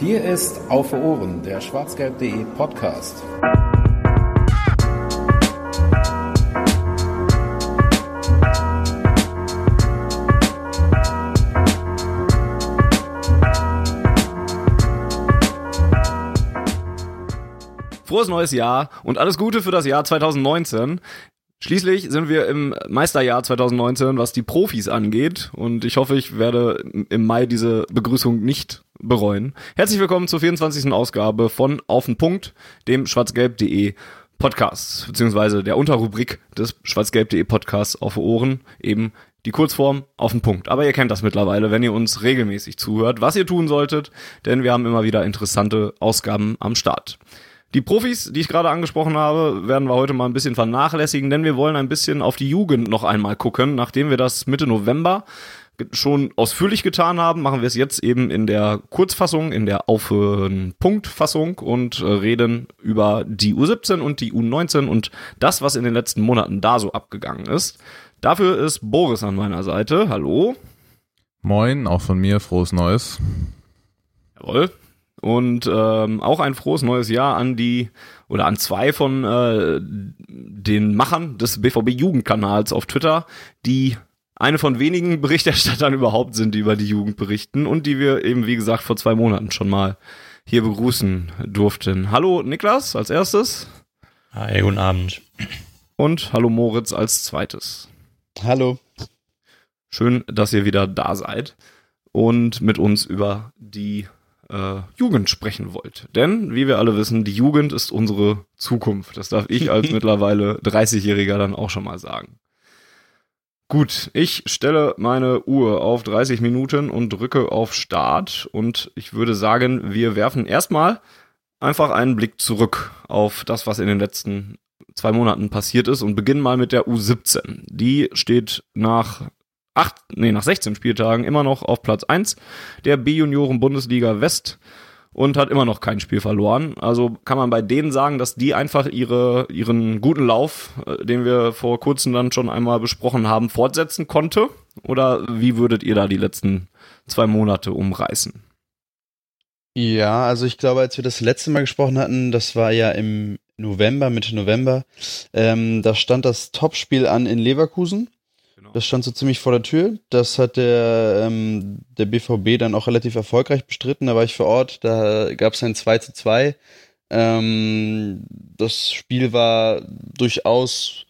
Hier ist Auf Ohren, der schwarzgelb.de Podcast. Frohes neues Jahr und alles Gute für das Jahr 2019. Schließlich sind wir im Meisterjahr 2019, was die Profis angeht. Und ich hoffe, ich werde im Mai diese Begrüßung nicht bereuen. Herzlich willkommen zur 24. Ausgabe von Auf den Punkt, dem schwarzgelb.de Podcast, beziehungsweise der Unterrubrik des schwarzgelb.de Podcasts auf Ohren, eben die Kurzform auf den Punkt. Aber ihr kennt das mittlerweile, wenn ihr uns regelmäßig zuhört, was ihr tun solltet, denn wir haben immer wieder interessante Ausgaben am Start. Die Profis, die ich gerade angesprochen habe, werden wir heute mal ein bisschen vernachlässigen, denn wir wollen ein bisschen auf die Jugend noch einmal gucken. Nachdem wir das Mitte November schon ausführlich getan haben, machen wir es jetzt eben in der Kurzfassung, in der auf Punktfassung und äh, reden über die U17 und die U19 und das, was in den letzten Monaten da so abgegangen ist. Dafür ist Boris an meiner Seite. Hallo. Moin, auch von mir frohes Neues. Jawohl. Und ähm, auch ein frohes neues Jahr an die oder an zwei von äh, den Machern des BVB Jugendkanals auf Twitter, die eine von wenigen Berichterstattern überhaupt sind, die über die Jugend berichten und die wir eben, wie gesagt, vor zwei Monaten schon mal hier begrüßen durften. Hallo Niklas als erstes. Hi, guten Abend. Und hallo Moritz als zweites. Hallo. Schön, dass ihr wieder da seid und mit uns über die äh, Jugend sprechen wollt. Denn, wie wir alle wissen, die Jugend ist unsere Zukunft. Das darf ich als mittlerweile 30-Jähriger dann auch schon mal sagen. Gut, ich stelle meine Uhr auf 30 Minuten und drücke auf Start und ich würde sagen, wir werfen erstmal einfach einen Blick zurück auf das, was in den letzten zwei Monaten passiert ist und beginnen mal mit der U17. Die steht nach acht, nee, nach 16 Spieltagen immer noch auf Platz 1 der B-Junioren Bundesliga West und hat immer noch kein Spiel verloren. Also kann man bei denen sagen, dass die einfach ihre, ihren guten Lauf, äh, den wir vor kurzem dann schon einmal besprochen haben, fortsetzen konnte? Oder wie würdet ihr da die letzten zwei Monate umreißen? Ja, also ich glaube, als wir das letzte Mal gesprochen hatten, das war ja im November, Mitte November, ähm, da stand das Topspiel an in Leverkusen. Das stand so ziemlich vor der Tür. Das hat der, ähm, der BVB dann auch relativ erfolgreich bestritten. Da war ich vor Ort, da gab es ein 2 zu 2. Ähm, das Spiel war durchaus,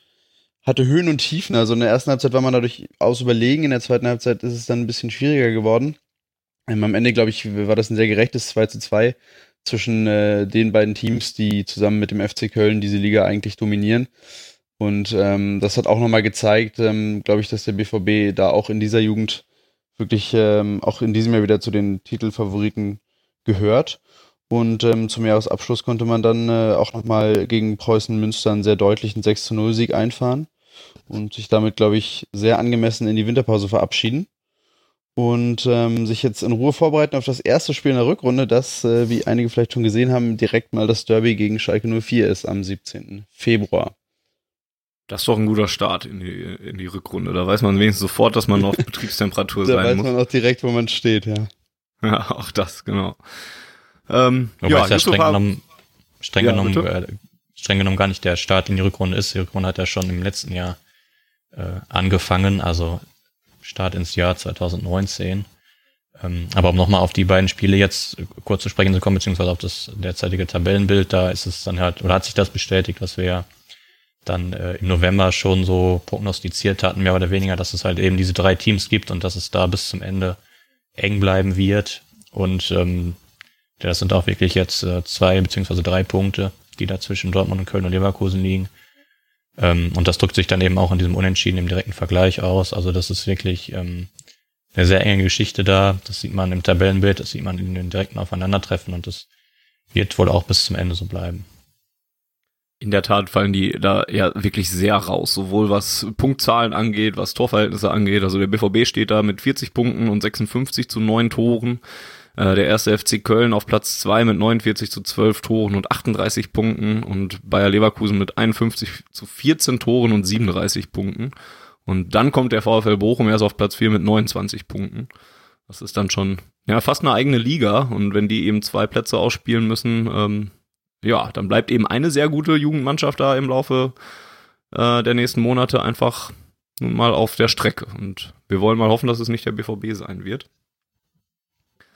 hatte Höhen und Tiefen. Also in der ersten Halbzeit war man dadurch aus überlegen, in der zweiten Halbzeit ist es dann ein bisschen schwieriger geworden. Ähm, am Ende, glaube ich, war das ein sehr gerechtes 2 zu 2 zwischen äh, den beiden Teams, die zusammen mit dem FC Köln diese Liga eigentlich dominieren. Und ähm, das hat auch nochmal gezeigt, ähm, glaube ich, dass der BVB da auch in dieser Jugend wirklich ähm, auch in diesem Jahr wieder zu den Titelfavoriten gehört. Und ähm, zum Jahresabschluss konnte man dann äh, auch nochmal gegen Preußen Münster einen sehr deutlichen 6 zu 0 Sieg einfahren und sich damit, glaube ich, sehr angemessen in die Winterpause verabschieden. Und ähm, sich jetzt in Ruhe vorbereiten auf das erste Spiel in der Rückrunde, das, äh, wie einige vielleicht schon gesehen haben, direkt mal das Derby gegen Schalke 04 ist am 17. Februar. Das ist doch ein guter Start in die, in die Rückrunde. Da weiß man wenigstens sofort, dass man noch Betriebstemperatur sein muss. Da weiß man auch direkt, wo man steht, ja. Ja, auch das, genau. Ähm, Wobei ja, es ja streng genommen, streng, ja, genommen, äh, streng genommen gar nicht der Start in die Rückrunde ist. Die Rückrunde hat ja schon im letzten Jahr äh, angefangen, also Start ins Jahr 2019. Ähm, aber um nochmal auf die beiden Spiele jetzt kurz zu sprechen zu kommen, beziehungsweise auf das derzeitige Tabellenbild, da ist es dann halt, oder hat sich das bestätigt, dass wir ja dann äh, im November schon so prognostiziert hatten, mehr oder weniger, dass es halt eben diese drei Teams gibt und dass es da bis zum Ende eng bleiben wird. Und ähm, das sind auch wirklich jetzt äh, zwei beziehungsweise drei Punkte, die da zwischen Dortmund und Köln und Leverkusen liegen. Ähm, und das drückt sich dann eben auch in diesem Unentschieden im direkten Vergleich aus. Also das ist wirklich ähm, eine sehr enge Geschichte da. Das sieht man im Tabellenbild, das sieht man in den direkten Aufeinandertreffen und das wird wohl auch bis zum Ende so bleiben. In der Tat fallen die da ja wirklich sehr raus, sowohl was Punktzahlen angeht, was Torverhältnisse angeht. Also der BVB steht da mit 40 Punkten und 56 zu 9 Toren. Äh, der erste FC Köln auf Platz 2 mit 49 zu 12 Toren und 38 Punkten und Bayer Leverkusen mit 51 zu 14 Toren und 37 Punkten. Und dann kommt der VfL Bochum erst auf Platz 4 mit 29 Punkten. Das ist dann schon ja fast eine eigene Liga und wenn die eben zwei Plätze ausspielen müssen, ähm, ja, dann bleibt eben eine sehr gute Jugendmannschaft da im Laufe äh, der nächsten Monate einfach nun mal auf der Strecke. Und wir wollen mal hoffen, dass es nicht der BVB sein wird.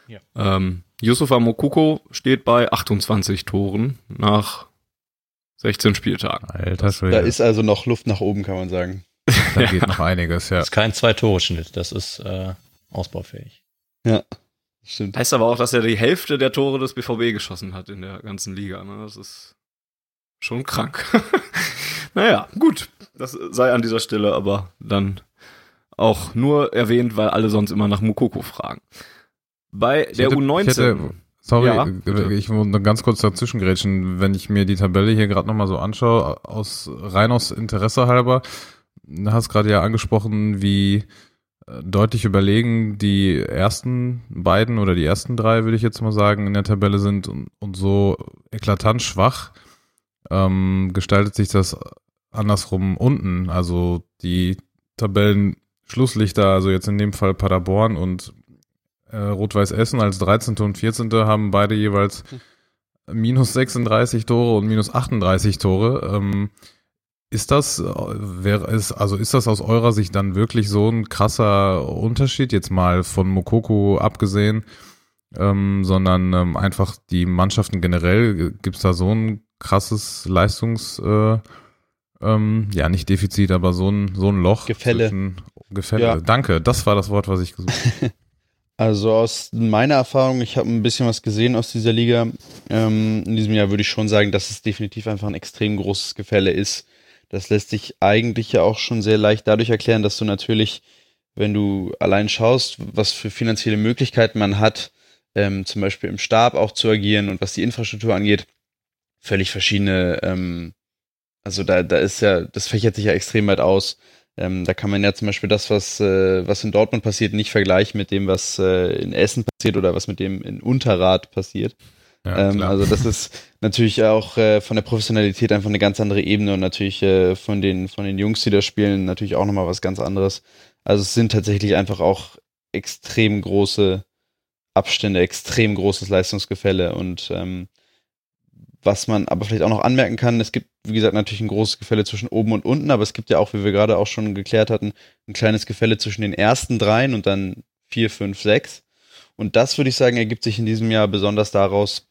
Ja. Ähm, Yusufa Mokuko steht bei 28 Toren nach 16 Spieltagen. Alter, das, da ist also noch Luft nach oben, kann man sagen. Da geht noch einiges, ja. Das ist kein Zwei-Tore-Schnitt, das ist äh, ausbaufähig. Ja, stimmt. Heißt aber auch, dass er die Hälfte der Tore des BVB geschossen hat in der ganzen Liga. Ne? Das ist schon krank. naja, gut. Das sei an dieser Stelle aber dann auch nur erwähnt, weil alle sonst immer nach Mukoko fragen. Bei der hätte, U19. Hätte, sorry, ja, ich muss ganz kurz dazwischen grätschen. Wenn ich mir die Tabelle hier gerade nochmal so anschaue, aus, rein aus Interesse halber, du hast gerade ja angesprochen, wie deutlich überlegen die ersten beiden oder die ersten drei, würde ich jetzt mal sagen, in der Tabelle sind und, und so eklatant schwach, ähm, gestaltet sich das andersrum unten. Also die Tabellen-Schlusslichter, also jetzt in dem Fall Paderborn und äh, Rot-Weiß Essen als 13. und 14. haben beide jeweils minus 36 Tore und minus 38 Tore. Ähm, ist das, äh, wäre es, also ist das aus eurer Sicht dann wirklich so ein krasser Unterschied, jetzt mal von Mokoko abgesehen, ähm, sondern ähm, einfach die Mannschaften generell, gibt es da so ein krasses Leistungs, äh, ähm, ja, nicht Defizit, aber so ein, so ein Loch. Gefälle. Zwischen, Gefälle. Ja. Danke, das war das Wort, was ich gesucht habe. Also aus meiner Erfahrung, ich habe ein bisschen was gesehen aus dieser Liga. Ähm, in diesem Jahr würde ich schon sagen, dass es definitiv einfach ein extrem großes Gefälle ist. Das lässt sich eigentlich ja auch schon sehr leicht dadurch erklären, dass du natürlich, wenn du allein schaust, was für finanzielle Möglichkeiten man hat, ähm, zum Beispiel im Stab auch zu agieren und was die Infrastruktur angeht, völlig verschiedene, ähm, also da, da ist ja, das fächert sich ja extrem weit aus. Ähm, da kann man ja zum Beispiel das, was, äh, was in Dortmund passiert, nicht vergleichen mit dem, was äh, in Essen passiert oder was mit dem in Unterrad passiert. Ja, ähm, also das ist natürlich auch äh, von der Professionalität einfach eine ganz andere Ebene und natürlich äh, von den von den Jungs, die da spielen, natürlich auch nochmal was ganz anderes. Also es sind tatsächlich einfach auch extrem große Abstände, extrem großes Leistungsgefälle und ähm, was man aber vielleicht auch noch anmerken kann, es gibt, wie gesagt, natürlich ein großes Gefälle zwischen oben und unten, aber es gibt ja auch, wie wir gerade auch schon geklärt hatten, ein kleines Gefälle zwischen den ersten dreien und dann vier, fünf, sechs. Und das, würde ich sagen, ergibt sich in diesem Jahr besonders daraus,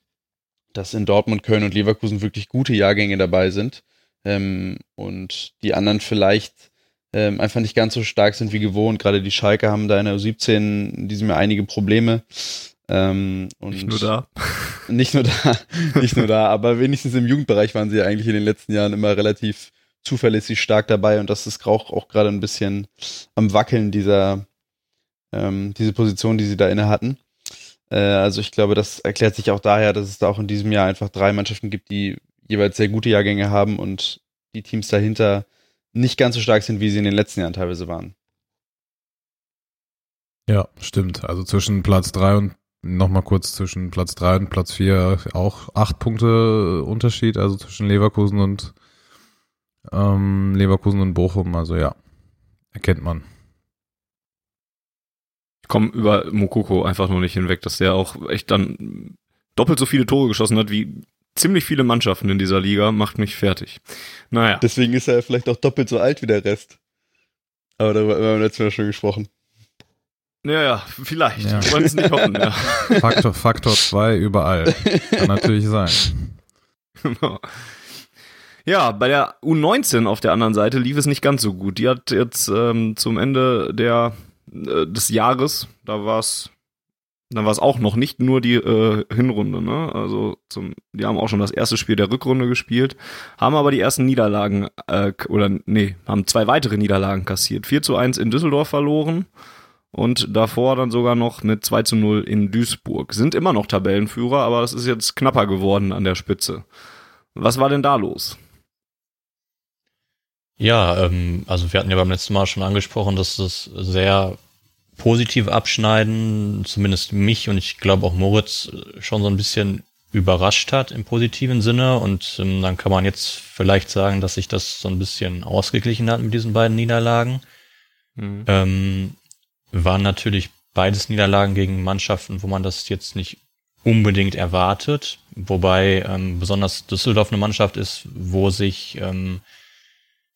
dass in Dortmund, Köln und Leverkusen wirklich gute Jahrgänge dabei sind ähm, und die anderen vielleicht ähm, einfach nicht ganz so stark sind wie gewohnt. Gerade die Schalke haben da in der U17 in diesem Jahr einige Probleme. Ähm, und nicht nur da. Nicht nur da, nicht nur da, aber wenigstens im Jugendbereich waren sie ja eigentlich in den letzten Jahren immer relativ zuverlässig stark dabei und das ist auch, auch gerade ein bisschen am Wackeln dieser ähm, diese Position, die sie da inne hatten. Äh, also ich glaube, das erklärt sich auch daher, dass es da auch in diesem Jahr einfach drei Mannschaften gibt, die jeweils sehr gute Jahrgänge haben und die Teams dahinter nicht ganz so stark sind, wie sie in den letzten Jahren teilweise waren. Ja, stimmt. Also zwischen Platz drei und nochmal kurz zwischen Platz drei und Platz vier auch acht Punkte Unterschied, also zwischen Leverkusen und ähm, Leverkusen und Bochum. Also ja, erkennt man. Komme über Mokoko einfach nur nicht hinweg, dass der auch echt dann doppelt so viele Tore geschossen hat wie ziemlich viele Mannschaften in dieser Liga, macht mich fertig. Naja. Deswegen ist er vielleicht auch doppelt so alt wie der Rest. Aber darüber haben wir letztes Mal schon gesprochen. Ja, ja, vielleicht. Ja. Wir wollen es nicht hoffen, ja. Faktor, Faktor 2 überall. Kann natürlich sein. Genau. Ja, bei der U19 auf der anderen Seite lief es nicht ganz so gut. Die hat jetzt ähm, zum Ende der, äh, des Jahres, da war es dann war es auch noch nicht nur die äh, Hinrunde, ne? Also zum, die haben auch schon das erste Spiel der Rückrunde gespielt, haben aber die ersten Niederlagen, äh, oder nee, haben zwei weitere Niederlagen kassiert. 4 zu 1 in Düsseldorf verloren und davor dann sogar noch mit 2 zu 0 in Duisburg. Sind immer noch Tabellenführer, aber es ist jetzt knapper geworden an der Spitze. Was war denn da los? Ja, ähm, also wir hatten ja beim letzten Mal schon angesprochen, dass es sehr positiv abschneiden, zumindest mich und ich glaube auch Moritz schon so ein bisschen überrascht hat im positiven Sinne und ähm, dann kann man jetzt vielleicht sagen, dass sich das so ein bisschen ausgeglichen hat mit diesen beiden Niederlagen. Mhm. Ähm, waren natürlich beides Niederlagen gegen Mannschaften, wo man das jetzt nicht unbedingt erwartet. Wobei ähm, besonders Düsseldorf eine Mannschaft ist, wo sich ähm,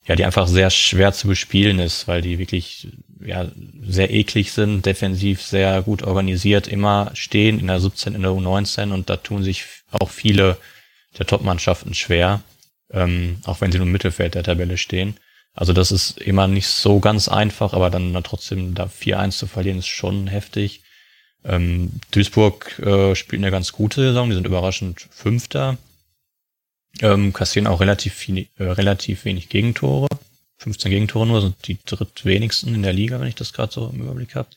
ja, die einfach sehr schwer zu bespielen ist, weil die wirklich ja, sehr eklig sind, defensiv sehr gut organisiert, immer stehen in der 17, in der U19 und da tun sich auch viele der Top-Mannschaften schwer, ähm, auch wenn sie nur im Mittelfeld der Tabelle stehen. Also das ist immer nicht so ganz einfach, aber dann, trotzdem da 4-1 zu verlieren, ist schon heftig. Ähm, Duisburg äh, spielt eine ganz gute Saison, die sind überraschend Fünfter. Ähm, kassieren auch relativ, viel, äh, relativ wenig Gegentore. 15 Gegentore nur, sind die drittwenigsten in der Liga, wenn ich das gerade so im Überblick habe.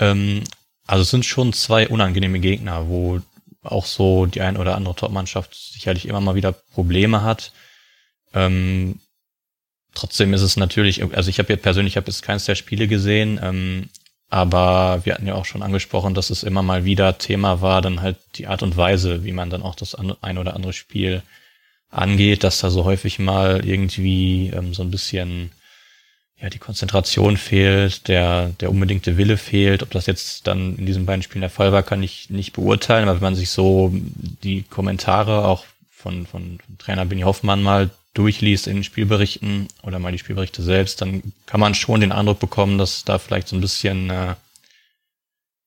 Ähm, also es sind schon zwei unangenehme Gegner, wo auch so die ein oder andere Top-Mannschaft sicherlich immer mal wieder Probleme hat. Ähm, trotzdem ist es natürlich, also ich habe jetzt persönlich habe jetzt keins der Spiele gesehen, ähm, aber wir hatten ja auch schon angesprochen, dass es immer mal wieder Thema war, dann halt die Art und Weise, wie man dann auch das ein oder andere Spiel angeht, dass da so häufig mal irgendwie ähm, so ein bisschen ja die Konzentration fehlt, der der unbedingte Wille fehlt. Ob das jetzt dann in diesen beiden Spielen der Fall war, kann ich nicht beurteilen. Aber wenn man sich so die Kommentare auch von von, von Trainer Benny Hoffmann mal durchliest in den Spielberichten oder mal die Spielberichte selbst, dann kann man schon den Eindruck bekommen, dass da vielleicht so ein bisschen, äh,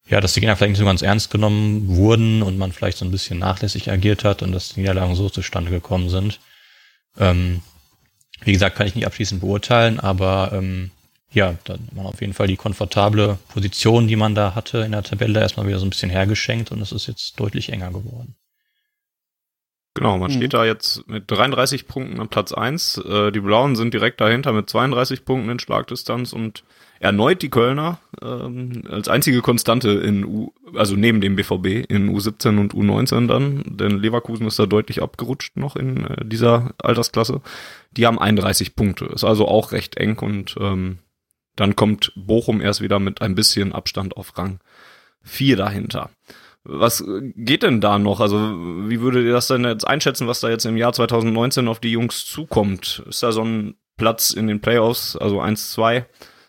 ja, dass die Gegner vielleicht nicht so ganz ernst genommen wurden und man vielleicht so ein bisschen nachlässig agiert hat und dass die Niederlagen so zustande gekommen sind. Ähm, wie gesagt, kann ich nicht abschließend beurteilen, aber ähm, ja, dann hat man auf jeden Fall die komfortable Position, die man da hatte in der Tabelle, erstmal wieder so ein bisschen hergeschenkt und es ist jetzt deutlich enger geworden. Genau, man mhm. steht da jetzt mit 33 Punkten am Platz 1. Äh, die Blauen sind direkt dahinter mit 32 Punkten in Schlagdistanz und erneut die Kölner ähm, als einzige Konstante in U, also neben dem BVB in U17 und U19 dann, denn Leverkusen ist da deutlich abgerutscht noch in äh, dieser Altersklasse. Die haben 31 Punkte, ist also auch recht eng und ähm, dann kommt Bochum erst wieder mit ein bisschen Abstand auf Rang 4 dahinter. Was geht denn da noch? Also, wie würdet ihr das denn jetzt einschätzen, was da jetzt im Jahr 2019 auf die Jungs zukommt? Ist da so ein Platz in den Playoffs, also 1, 2?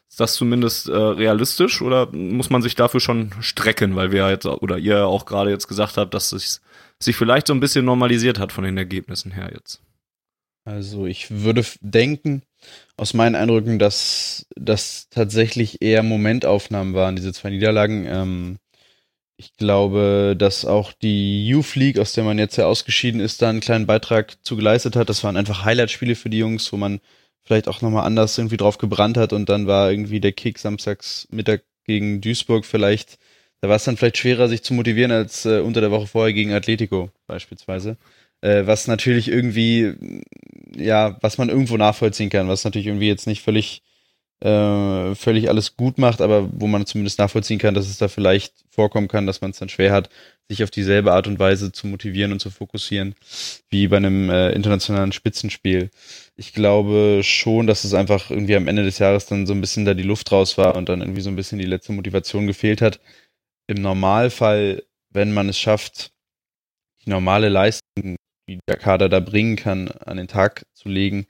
Ist das zumindest äh, realistisch oder muss man sich dafür schon strecken, weil wir jetzt oder ihr auch gerade jetzt gesagt habt, dass es sich vielleicht so ein bisschen normalisiert hat von den Ergebnissen her jetzt? Also ich würde denken, aus meinen Eindrücken, dass das tatsächlich eher Momentaufnahmen waren, diese zwei Niederlagen. Ähm, ich glaube, dass auch die Youth League, aus der man jetzt ja ausgeschieden ist, da einen kleinen Beitrag zu geleistet hat. Das waren einfach Highlight-Spiele für die Jungs, wo man vielleicht auch nochmal anders irgendwie drauf gebrannt hat und dann war irgendwie der Kick samstags Mittag gegen Duisburg vielleicht, da war es dann vielleicht schwerer, sich zu motivieren als äh, unter der Woche vorher gegen Atletico beispielsweise. Äh, was natürlich irgendwie, ja, was man irgendwo nachvollziehen kann, was natürlich irgendwie jetzt nicht völlig äh, völlig alles gut macht, aber wo man zumindest nachvollziehen kann, dass es da vielleicht vorkommen kann, dass man es dann schwer hat, sich auf dieselbe Art und Weise zu motivieren und zu fokussieren, wie bei einem äh, internationalen Spitzenspiel. Ich glaube schon, dass es einfach irgendwie am Ende des Jahres dann so ein bisschen da die Luft raus war und dann irgendwie so ein bisschen die letzte Motivation gefehlt hat. Im Normalfall, wenn man es schafft, die normale Leistung, die der Kader da bringen kann, an den Tag zu legen,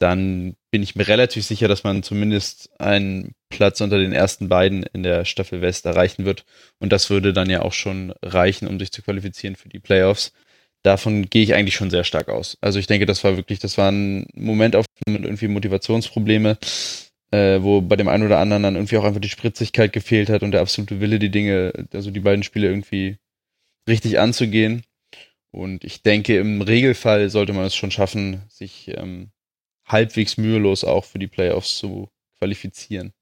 dann bin ich mir relativ sicher, dass man zumindest einen Platz unter den ersten beiden in der Staffel West erreichen wird. Und das würde dann ja auch schon reichen, um sich zu qualifizieren für die Playoffs. Davon gehe ich eigentlich schon sehr stark aus. Also ich denke, das war wirklich, das war ein Moment auf irgendwie Motivationsprobleme, äh, wo bei dem einen oder anderen dann irgendwie auch einfach die Spritzigkeit gefehlt hat und der absolute Wille, die Dinge, also die beiden Spiele irgendwie richtig anzugehen. Und ich denke, im Regelfall sollte man es schon schaffen, sich ähm, halbwegs mühelos auch für die Playoffs zu qualifizieren.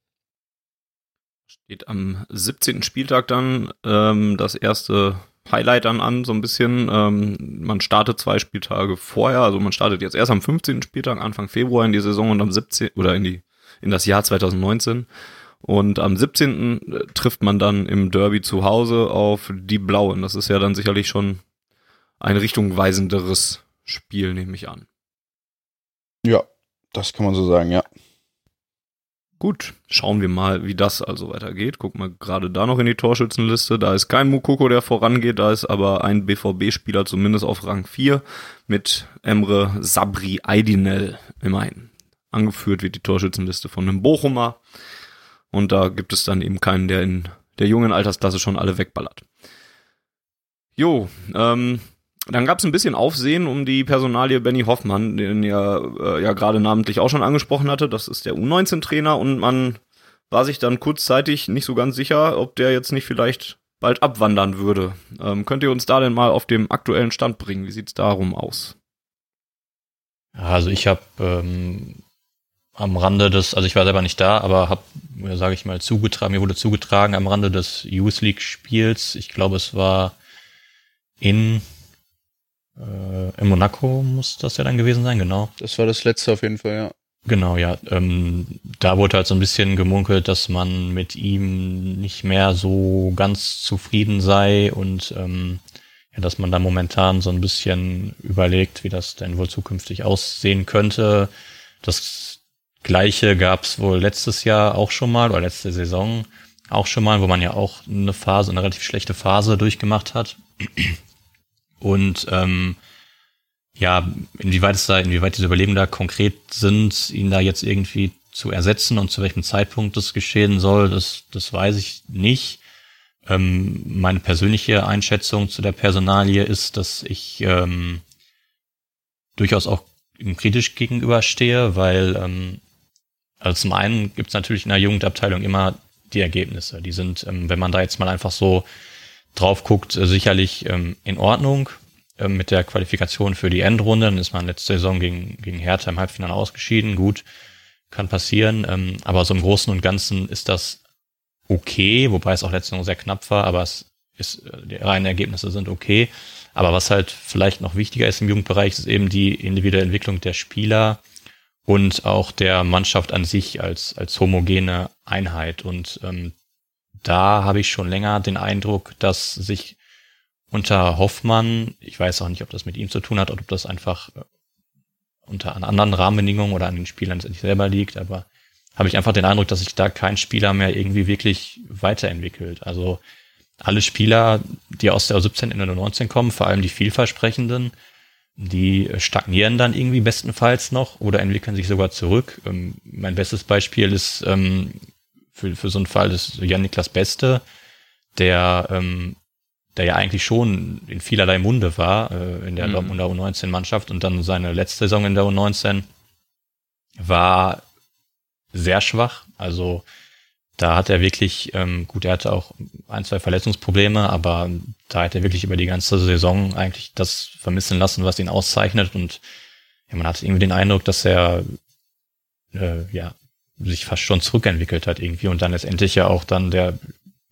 Steht am 17. Spieltag dann ähm, das erste Highlight dann an, so ein bisschen. Ähm, man startet zwei Spieltage vorher, also man startet jetzt erst am 15. Spieltag, Anfang Februar in die Saison und am 17. oder in die in das Jahr 2019. Und am 17. Äh, trifft man dann im Derby zu Hause auf die Blauen. Das ist ja dann sicherlich schon ein richtungweisenderes Spiel, nehme ich an. Ja, das kann man so sagen, ja. Gut, schauen wir mal, wie das also weitergeht. Guck mal gerade da noch in die Torschützenliste. Da ist kein Mukoko, der vorangeht. Da ist aber ein BVB-Spieler zumindest auf Rang 4 mit Emre Sabri Aydinel immerhin. Angeführt wird die Torschützenliste von einem Bochumer. Und da gibt es dann eben keinen, der in der jungen Altersklasse schon alle wegballert. Jo, ähm, dann gab es ein bisschen Aufsehen um die Personalie Benny Hoffmann, den ja, äh, ja gerade namentlich auch schon angesprochen hatte. Das ist der U19-Trainer und man war sich dann kurzzeitig nicht so ganz sicher, ob der jetzt nicht vielleicht bald abwandern würde. Ähm, könnt ihr uns da denn mal auf dem aktuellen Stand bringen? Wie sieht's darum aus? Also ich habe ähm, am Rande des, also ich war selber nicht da, aber habe, sage ich mal, zugetragen, mir wurde zugetragen am Rande des Youth League Spiels. Ich glaube, es war in äh, in Monaco muss das ja dann gewesen sein, genau. Das war das letzte auf jeden Fall, ja. Genau, ja. Ähm, da wurde halt so ein bisschen gemunkelt, dass man mit ihm nicht mehr so ganz zufrieden sei und ähm, ja, dass man da momentan so ein bisschen überlegt, wie das denn wohl zukünftig aussehen könnte. Das gleiche gab es wohl letztes Jahr auch schon mal oder letzte Saison auch schon mal, wo man ja auch eine Phase, eine relativ schlechte Phase durchgemacht hat. Und ähm, ja, inwieweit es da, inwieweit diese Überlebenden da konkret sind, ihn da jetzt irgendwie zu ersetzen und zu welchem Zeitpunkt das geschehen soll, das, das weiß ich nicht. Ähm, meine persönliche Einschätzung zu der Personalie ist, dass ich ähm, durchaus auch kritisch gegenüberstehe, weil ähm, also zum einen gibt es natürlich in der Jugendabteilung immer die Ergebnisse. Die sind, ähm, wenn man da jetzt mal einfach so drauf guckt, sicherlich ähm, in Ordnung äh, mit der Qualifikation für die Endrunde. Dann ist man letzte Saison gegen, gegen Hertha im Halbfinale ausgeschieden. Gut, kann passieren. Ähm, aber so im Großen und Ganzen ist das okay, wobei es auch letzte Saison sehr knapp war, aber es ist, äh, die reinen Ergebnisse sind okay. Aber was halt vielleicht noch wichtiger ist im Jugendbereich, ist eben die individuelle Entwicklung der Spieler und auch der Mannschaft an sich als, als homogene Einheit. Und ähm, da habe ich schon länger den Eindruck, dass sich unter Hoffmann, ich weiß auch nicht, ob das mit ihm zu tun hat oder ob das einfach äh, unter anderen Rahmenbedingungen oder an den Spielern nicht selber liegt, aber habe ich einfach den Eindruck, dass sich da kein Spieler mehr irgendwie wirklich weiterentwickelt. Also alle Spieler, die aus der 17 in der 19 kommen, vor allem die vielversprechenden, die stagnieren dann irgendwie bestenfalls noch oder entwickeln sich sogar zurück. Ähm, mein bestes Beispiel ist ähm, für, für so einen Fall ist Jan-Niklas Beste, der, ähm, der ja eigentlich schon in vielerlei Munde war äh, in der mhm. Dortmunder U19-Mannschaft und dann seine letzte Saison in der U19 war sehr schwach. Also da hat er wirklich, ähm, gut, er hatte auch ein, zwei Verletzungsprobleme, aber da hat er wirklich über die ganze Saison eigentlich das vermissen lassen, was ihn auszeichnet. Und ja, man hat irgendwie den Eindruck, dass er äh, ja sich fast schon zurückentwickelt hat irgendwie und dann letztendlich ja auch dann der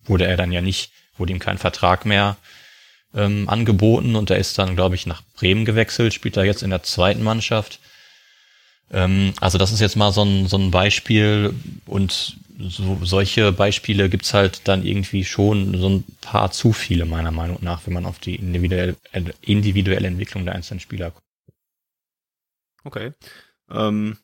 wurde er dann ja nicht, wurde ihm kein Vertrag mehr ähm, angeboten und er ist dann, glaube ich, nach Bremen gewechselt, spielt da jetzt in der zweiten Mannschaft. Ähm, also das ist jetzt mal so ein, so ein Beispiel und so, solche Beispiele gibt's halt dann irgendwie schon so ein paar zu viele, meiner Meinung nach, wenn man auf die individuelle, individuelle Entwicklung der einzelnen Spieler guckt. Okay. Ähm,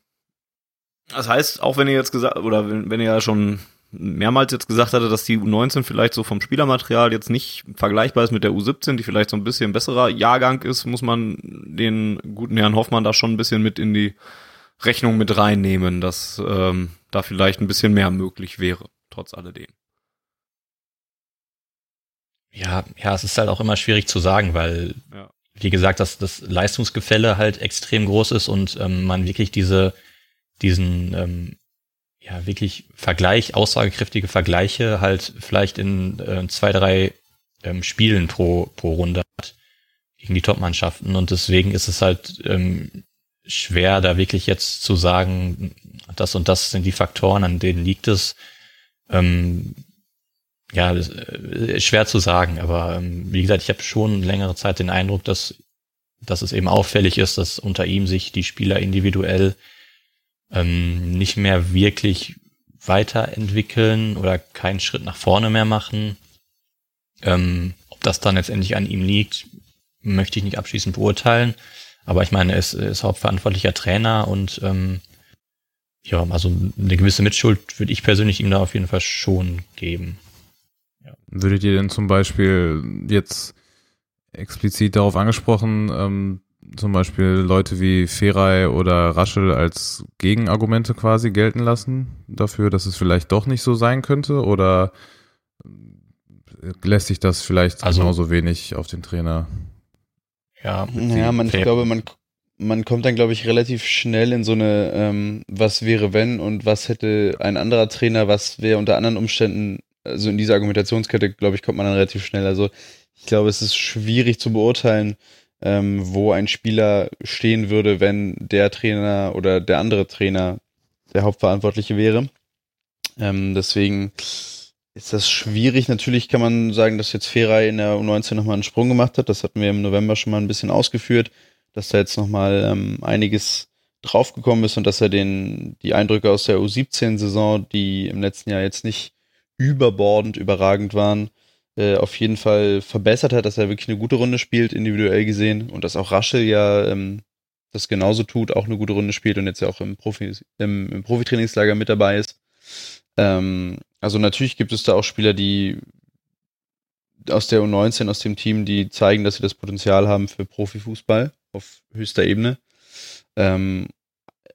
das heißt, auch wenn ihr jetzt gesagt, oder wenn, wenn ihr ja schon mehrmals jetzt gesagt hatte, dass die U19 vielleicht so vom Spielermaterial jetzt nicht vergleichbar ist mit der U17, die vielleicht so ein bisschen besserer Jahrgang ist, muss man den guten Herrn Hoffmann da schon ein bisschen mit in die Rechnung mit reinnehmen, dass ähm, da vielleicht ein bisschen mehr möglich wäre, trotz alledem. Ja, ja, es ist halt auch immer schwierig zu sagen, weil, ja. wie gesagt, dass das Leistungsgefälle halt extrem groß ist und ähm, man wirklich diese diesen ähm, ja wirklich Vergleich, aussagekräftige Vergleiche halt vielleicht in äh, zwei, drei ähm, Spielen pro, pro Runde hat gegen die Top-Mannschaften. Und deswegen ist es halt ähm, schwer, da wirklich jetzt zu sagen, das und das sind die Faktoren, an denen liegt es. Ähm, ja, äh, schwer zu sagen, aber ähm, wie gesagt, ich habe schon längere Zeit den Eindruck, dass, dass es eben auffällig ist, dass unter ihm sich die Spieler individuell ähm, nicht mehr wirklich weiterentwickeln oder keinen Schritt nach vorne mehr machen. Ähm, ob das dann letztendlich an ihm liegt, möchte ich nicht abschließend beurteilen. Aber ich meine, er ist, ist hauptverantwortlicher Trainer und ähm, ja, also eine gewisse Mitschuld würde ich persönlich ihm da auf jeden Fall schon geben. Ja. Würdet ihr denn zum Beispiel jetzt explizit darauf angesprochen, ähm, zum Beispiel Leute wie Feray oder Raschel als Gegenargumente quasi gelten lassen dafür, dass es vielleicht doch nicht so sein könnte? Oder lässt sich das vielleicht also, genauso wenig auf den Trainer? Ja, ja man, ich glaube, man, man kommt dann, glaube ich, relativ schnell in so eine, ähm, was wäre wenn und was hätte ein anderer Trainer, was wäre unter anderen Umständen, also in dieser Argumentationskette, glaube ich, kommt man dann relativ schnell. Also ich glaube, es ist schwierig zu beurteilen, ähm, wo ein Spieler stehen würde, wenn der Trainer oder der andere Trainer der Hauptverantwortliche wäre. Ähm, deswegen ist das schwierig. Natürlich kann man sagen, dass jetzt Feray in der U19 nochmal einen Sprung gemacht hat. Das hatten wir im November schon mal ein bisschen ausgeführt, dass da jetzt nochmal ähm, einiges draufgekommen ist und dass er den, die Eindrücke aus der U17-Saison, die im letzten Jahr jetzt nicht überbordend überragend waren, äh, auf jeden Fall verbessert hat, dass er wirklich eine gute Runde spielt, individuell gesehen. Und dass auch Raschel ja ähm, das genauso tut, auch eine gute Runde spielt und jetzt ja auch im, Profi, im, im Profitrainingslager mit dabei ist. Ähm, also natürlich gibt es da auch Spieler, die aus der U19, aus dem Team, die zeigen, dass sie das Potenzial haben für Profifußball auf höchster Ebene. Ähm,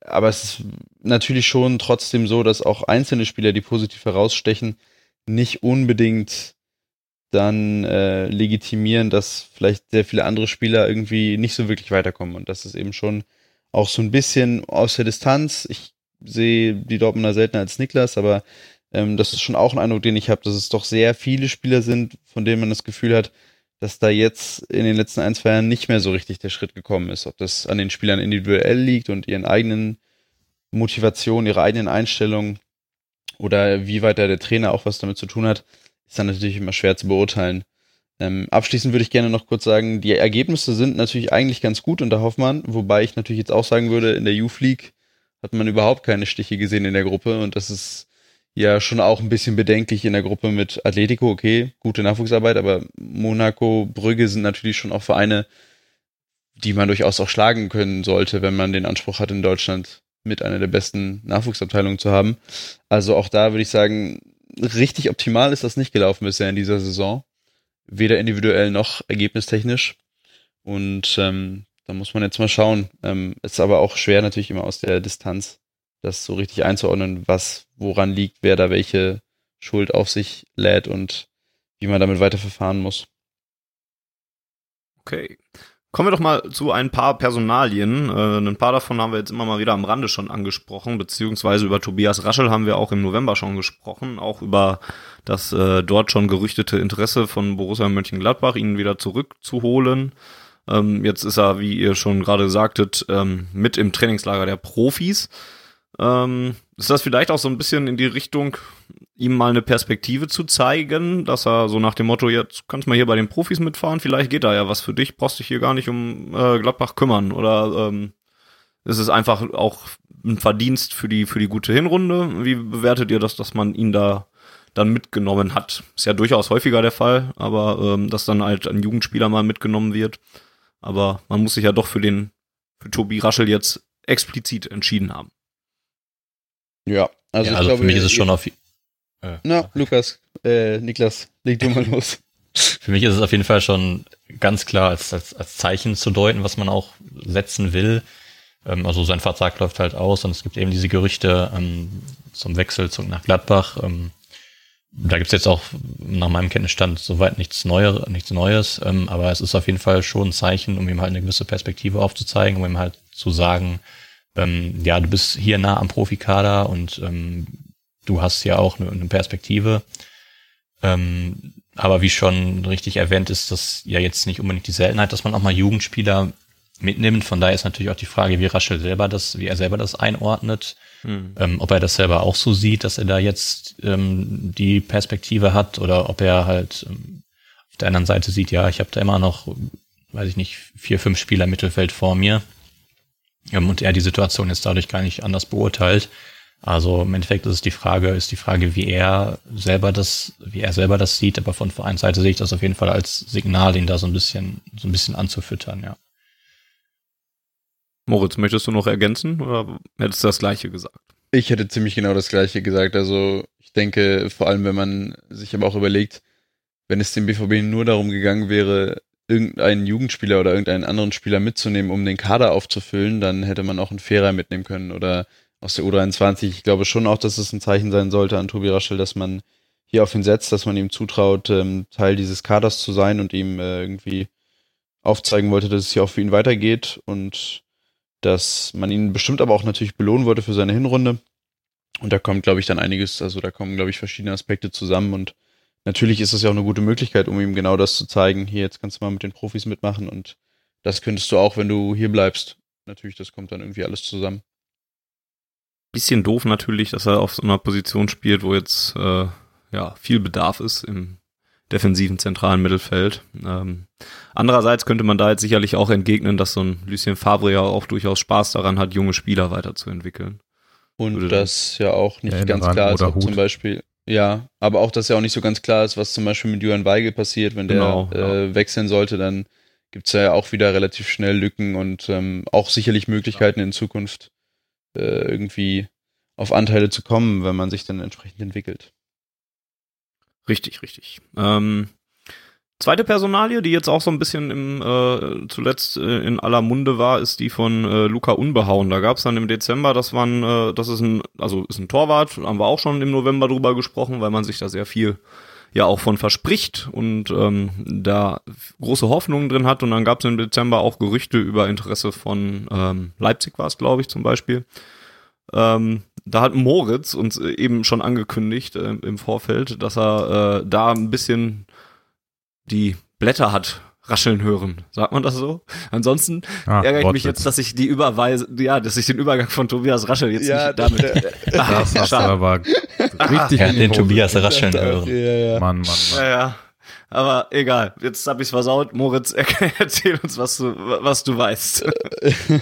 aber es ist natürlich schon trotzdem so, dass auch einzelne Spieler, die positiv herausstechen, nicht unbedingt dann äh, legitimieren, dass vielleicht sehr viele andere Spieler irgendwie nicht so wirklich weiterkommen. Und das ist eben schon auch so ein bisschen aus der Distanz. Ich sehe die Dortmunder seltener als Niklas, aber ähm, das ist schon auch ein Eindruck, den ich habe, dass es doch sehr viele Spieler sind, von denen man das Gefühl hat, dass da jetzt in den letzten ein, zwei Jahren nicht mehr so richtig der Schritt gekommen ist. Ob das an den Spielern individuell liegt und ihren eigenen Motivationen, ihrer eigenen Einstellungen oder wie weit da der Trainer auch was damit zu tun hat, ist dann natürlich immer schwer zu beurteilen. Ähm, abschließend würde ich gerne noch kurz sagen, die Ergebnisse sind natürlich eigentlich ganz gut unter Hoffmann, wobei ich natürlich jetzt auch sagen würde, in der Youth League hat man überhaupt keine Stiche gesehen in der Gruppe und das ist ja schon auch ein bisschen bedenklich in der Gruppe mit Atletico, okay, gute Nachwuchsarbeit, aber Monaco, Brügge sind natürlich schon auch Vereine, die man durchaus auch schlagen können sollte, wenn man den Anspruch hat, in Deutschland mit einer der besten Nachwuchsabteilungen zu haben. Also auch da würde ich sagen, richtig optimal ist das nicht gelaufen bisher in dieser Saison. Weder individuell noch ergebnistechnisch. Und ähm, da muss man jetzt mal schauen. Ähm, ist aber auch schwer natürlich immer aus der Distanz, das so richtig einzuordnen, was woran liegt, wer da welche Schuld auf sich lädt und wie man damit weiter verfahren muss. Okay. Kommen wir doch mal zu ein paar Personalien. Äh, ein paar davon haben wir jetzt immer mal wieder am Rande schon angesprochen, beziehungsweise über Tobias Raschel haben wir auch im November schon gesprochen, auch über das äh, dort schon gerüchtete Interesse von Borussia Mönchengladbach, ihn wieder zurückzuholen. Ähm, jetzt ist er, wie ihr schon gerade sagtet, ähm, mit im Trainingslager der Profis. Ähm, ist das vielleicht auch so ein bisschen in die Richtung, ihm mal eine Perspektive zu zeigen, dass er so nach dem Motto, jetzt kannst du mal hier bei den Profis mitfahren, vielleicht geht da ja was für dich, brauchst dich hier gar nicht um äh, Gladbach kümmern oder ähm, ist es einfach auch ein Verdienst für die für die gute Hinrunde? Wie bewertet ihr das, dass man ihn da dann mitgenommen hat? Ist ja durchaus häufiger der Fall, aber ähm, dass dann halt ein Jugendspieler mal mitgenommen wird. Aber man muss sich ja doch für den für Tobi Raschel jetzt explizit entschieden haben. Ja, also, ja, also glaube, für mich ist es schon auf. Äh, na, Lukas, äh, Niklas, leg du mal los. Für mich ist es auf jeden Fall schon ganz klar als, als, als Zeichen zu deuten, was man auch setzen will. Ähm, also sein Vertrag läuft halt aus und es gibt eben diese Gerüchte ähm, zum Wechselzug nach Gladbach. Ähm, da gibt's jetzt auch nach meinem Kenntnisstand soweit nichts, Neuer, nichts Neues, ähm, aber es ist auf jeden Fall schon ein Zeichen, um ihm halt eine gewisse Perspektive aufzuzeigen, um ihm halt zu sagen, ähm, ja, du bist hier nah am Profikader und ähm, du hast ja auch eine, eine Perspektive. Ähm, aber wie schon richtig erwähnt, ist das ja jetzt nicht unbedingt die Seltenheit, dass man auch mal Jugendspieler mitnimmt. Von daher ist natürlich auch die Frage, wie Raschel selber das, wie er selber das einordnet. Mhm. Ähm, ob er das selber auch so sieht, dass er da jetzt ähm, die Perspektive hat oder ob er halt ähm, auf der anderen Seite sieht, ja, ich habe da immer noch, weiß ich nicht, vier, fünf Spieler Mittelfeld vor mir ähm, und er die Situation jetzt dadurch gar nicht anders beurteilt. Also im Endeffekt ist es die Frage, ist die Frage, wie er selber das, wie er selber das sieht, aber von Vereinsseite sehe ich das auf jeden Fall als Signal, ihn da so ein bisschen, so ein bisschen anzufüttern, ja. Moritz, möchtest du noch ergänzen oder hättest du das Gleiche gesagt? Ich hätte ziemlich genau das Gleiche gesagt. Also ich denke, vor allem wenn man sich aber auch überlegt, wenn es dem BVB nur darum gegangen wäre, irgendeinen Jugendspieler oder irgendeinen anderen Spieler mitzunehmen, um den Kader aufzufüllen, dann hätte man auch einen Fairer mitnehmen können oder aus der U23. Ich glaube schon auch, dass es ein Zeichen sein sollte an Tobi Raschel, dass man hier auf ihn setzt, dass man ihm zutraut, ähm, Teil dieses Kaders zu sein und ihm äh, irgendwie aufzeigen wollte, dass es hier auch für ihn weitergeht und dass man ihn bestimmt aber auch natürlich belohnen wollte für seine Hinrunde. Und da kommt, glaube ich, dann einiges, also da kommen, glaube ich, verschiedene Aspekte zusammen und natürlich ist es ja auch eine gute Möglichkeit, um ihm genau das zu zeigen. Hier, jetzt kannst du mal mit den Profis mitmachen und das könntest du auch, wenn du hier bleibst. Natürlich, das kommt dann irgendwie alles zusammen. Bisschen doof natürlich, dass er auf so einer Position spielt, wo jetzt äh, ja viel Bedarf ist im defensiven zentralen Mittelfeld. Ähm, andererseits könnte man da jetzt sicherlich auch entgegnen, dass so ein Lucien Favre ja auch durchaus Spaß daran hat, junge Spieler weiterzuentwickeln. Und Würde das ja auch nicht ganz klar ist, ob zum Beispiel, ja, aber auch, dass ja auch nicht so ganz klar ist, was zum Beispiel mit Julian Weigel passiert, wenn der genau, äh, ja. wechseln sollte, dann gibt's ja auch wieder relativ schnell Lücken und ähm, auch sicherlich Möglichkeiten ja. in Zukunft äh, irgendwie auf Anteile zu kommen, wenn man sich dann entsprechend entwickelt. Richtig, richtig. Ähm, zweite Personalie, die jetzt auch so ein bisschen im äh, zuletzt äh, in aller Munde war, ist die von äh, Luca Unbehauen. Da gab es dann im Dezember, das waren, äh, das ist ein, also ist ein Torwart, haben wir auch schon im November drüber gesprochen, weil man sich da sehr viel ja auch von verspricht und ähm, da große Hoffnungen drin hat. Und dann gab es im Dezember auch Gerüchte über Interesse von ähm, Leipzig war es, glaube ich, zum Beispiel. Ähm, da hat Moritz uns äh, eben schon angekündigt äh, im Vorfeld, dass er äh, da ein bisschen die Blätter hat rascheln hören. Sagt man das so? Ansonsten ah, ärgere ich Wortwitz. mich jetzt, dass ich die Überweise, ja, dass ich den Übergang von Tobias Raschel jetzt ja, nicht damit. Äh, das hast du aber richtig ja, den Tobias Rascheln hören. Ja, ja. Mann, Mann, Mann. Ja, ja. Aber egal, jetzt hab ich's versaut. Moritz, erzähl uns, was du, was du weißt.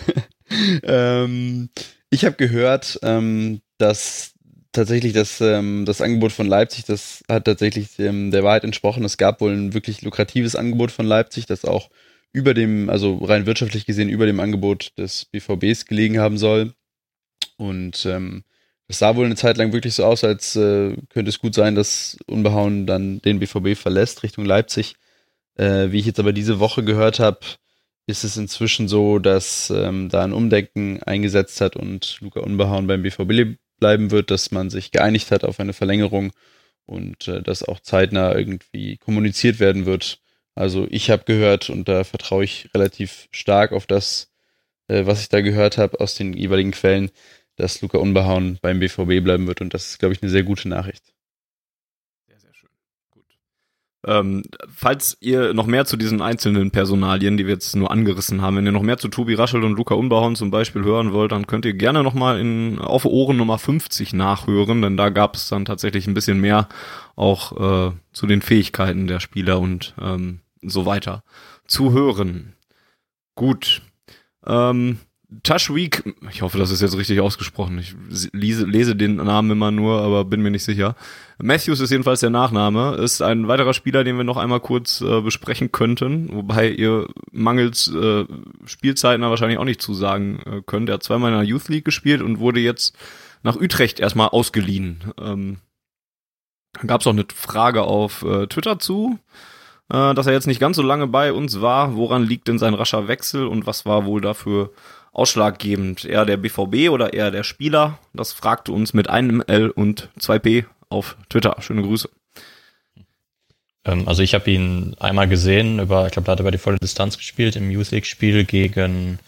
ähm, ich habe gehört, ähm, dass tatsächlich das, ähm, das Angebot von Leipzig, das hat tatsächlich ähm, der Wahrheit entsprochen. Es gab wohl ein wirklich lukratives Angebot von Leipzig, das auch über dem, also rein wirtschaftlich gesehen, über dem Angebot des BVBs gelegen haben soll. Und ähm, es sah wohl eine Zeit lang wirklich so aus, als äh, könnte es gut sein, dass Unbehauen dann den BVB verlässt Richtung Leipzig. Äh, wie ich jetzt aber diese Woche gehört habe, ist es inzwischen so, dass ähm, da ein Umdenken eingesetzt hat und Luca Unbehauen beim BVB bleiben wird, dass man sich geeinigt hat auf eine Verlängerung und äh, dass auch zeitnah irgendwie kommuniziert werden wird. Also ich habe gehört und da vertraue ich relativ stark auf das, äh, was ich da gehört habe aus den jeweiligen Quellen, dass Luca Unbehauen beim BVB bleiben wird und das ist, glaube ich, eine sehr gute Nachricht. Ähm, falls ihr noch mehr zu diesen einzelnen Personalien, die wir jetzt nur angerissen haben, wenn ihr noch mehr zu Tobi Raschel und Luca Unbauhorn zum Beispiel hören wollt, dann könnt ihr gerne nochmal in auf Ohren Nummer 50 nachhören, denn da gab es dann tatsächlich ein bisschen mehr auch äh, zu den Fähigkeiten der Spieler und ähm, so weiter zu hören. Gut. Ähm, Tashweek, ich hoffe, das ist jetzt richtig ausgesprochen. Ich lese, lese, den Namen immer nur, aber bin mir nicht sicher. Matthews ist jedenfalls der Nachname, ist ein weiterer Spieler, den wir noch einmal kurz äh, besprechen könnten, wobei ihr mangels äh, Spielzeiten wahrscheinlich auch nicht zusagen äh, könnt. Er hat zweimal in der Youth League gespielt und wurde jetzt nach Utrecht erstmal ausgeliehen. Ähm, Gab es auch eine Frage auf äh, Twitter zu äh, dass er jetzt nicht ganz so lange bei uns war. Woran liegt denn sein rascher Wechsel und was war wohl dafür ausschlaggebend? Eher der BVB oder eher der Spieler? Das fragte uns mit einem L und zwei P auf Twitter. Schöne Grüße. Ähm, also ich habe ihn einmal gesehen, über, ich glaube, da hat er über die volle Distanz gespielt, im Youth League-Spiel gegen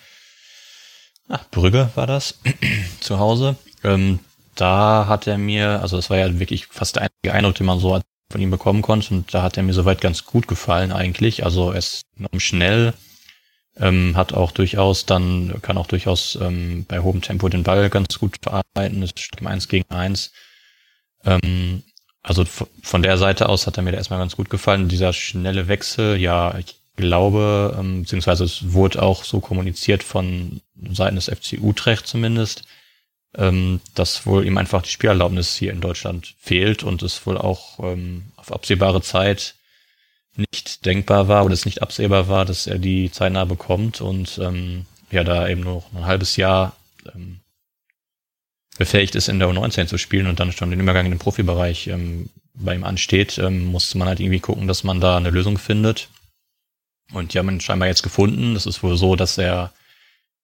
ach, Brügge war das, zu Hause. Ähm, da hat er mir, also das war ja wirklich fast der einzige Eindruck, den man so von ihm bekommen konnte und da hat er mir soweit ganz gut gefallen eigentlich. Also er ist schnell, ähm, hat auch durchaus dann, kann auch durchaus ähm, bei hohem Tempo den Ball ganz gut verarbeiten, ist im 1 gegen 1. Ähm, also von der Seite aus hat er mir da erstmal ganz gut gefallen. Dieser schnelle Wechsel, ja, ich glaube, ähm, beziehungsweise es wurde auch so kommuniziert von Seiten des FC Utrecht zumindest, ähm, dass wohl ihm einfach die Spielerlaubnis hier in Deutschland fehlt und es wohl auch ähm, auf absehbare Zeit nicht denkbar war oder es nicht absehbar war, dass er die zeitnah bekommt und ähm, ja, da eben noch ein halbes Jahr ähm, befähigt ist, in der U19 zu spielen und dann schon den Übergang in den Profibereich ähm, bei ihm ansteht, ähm, musste man halt irgendwie gucken, dass man da eine Lösung findet. Und die haben ihn scheinbar jetzt gefunden. Das ist wohl so, dass er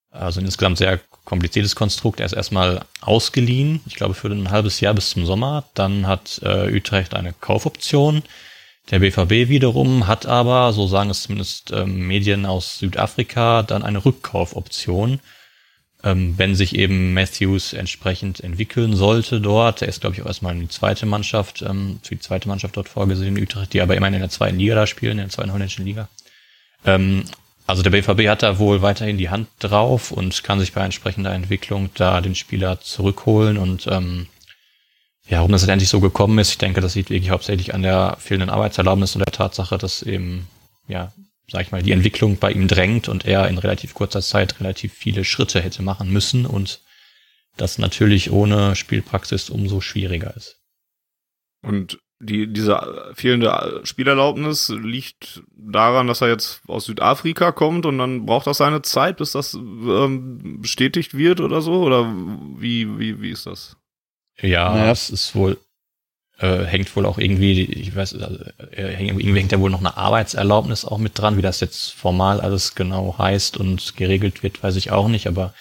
also ein insgesamt sehr kompliziertes Konstrukt. Er ist erstmal ausgeliehen, ich glaube für ein halbes Jahr bis zum Sommer. Dann hat äh, Utrecht eine Kaufoption. Der BVB wiederum hat aber, so sagen es zumindest ähm, Medien aus Südafrika, dann eine Rückkaufoption ähm, wenn sich eben Matthews entsprechend entwickeln sollte dort. Er ist, glaube ich, auch erstmal in die zweite Mannschaft, ähm, für die zweite Mannschaft dort vorgesehen, Utrecht, die aber immerhin in der zweiten Liga da spielen, in der zweiten holländischen Liga. Ähm, also der BVB hat da wohl weiterhin die Hand drauf und kann sich bei entsprechender Entwicklung da den Spieler zurückholen und ähm, ja, warum das letztendlich so gekommen ist, ich denke, das liegt wirklich hauptsächlich an der fehlenden Arbeitserlaubnis und der Tatsache, dass eben ja sag ich mal, die Entwicklung bei ihm drängt und er in relativ kurzer Zeit relativ viele Schritte hätte machen müssen und das natürlich ohne Spielpraxis umso schwieriger ist. Und die, diese fehlende Spielerlaubnis liegt daran, dass er jetzt aus Südafrika kommt und dann braucht das seine Zeit, bis das ähm, bestätigt wird oder so? Oder wie, wie, wie ist das? Ja, naja. es ist wohl, äh, hängt wohl auch irgendwie, ich weiß, also, äh, irgendwie hängt ja wohl noch eine Arbeitserlaubnis auch mit dran, wie das jetzt formal alles genau heißt und geregelt wird, weiß ich auch nicht, aber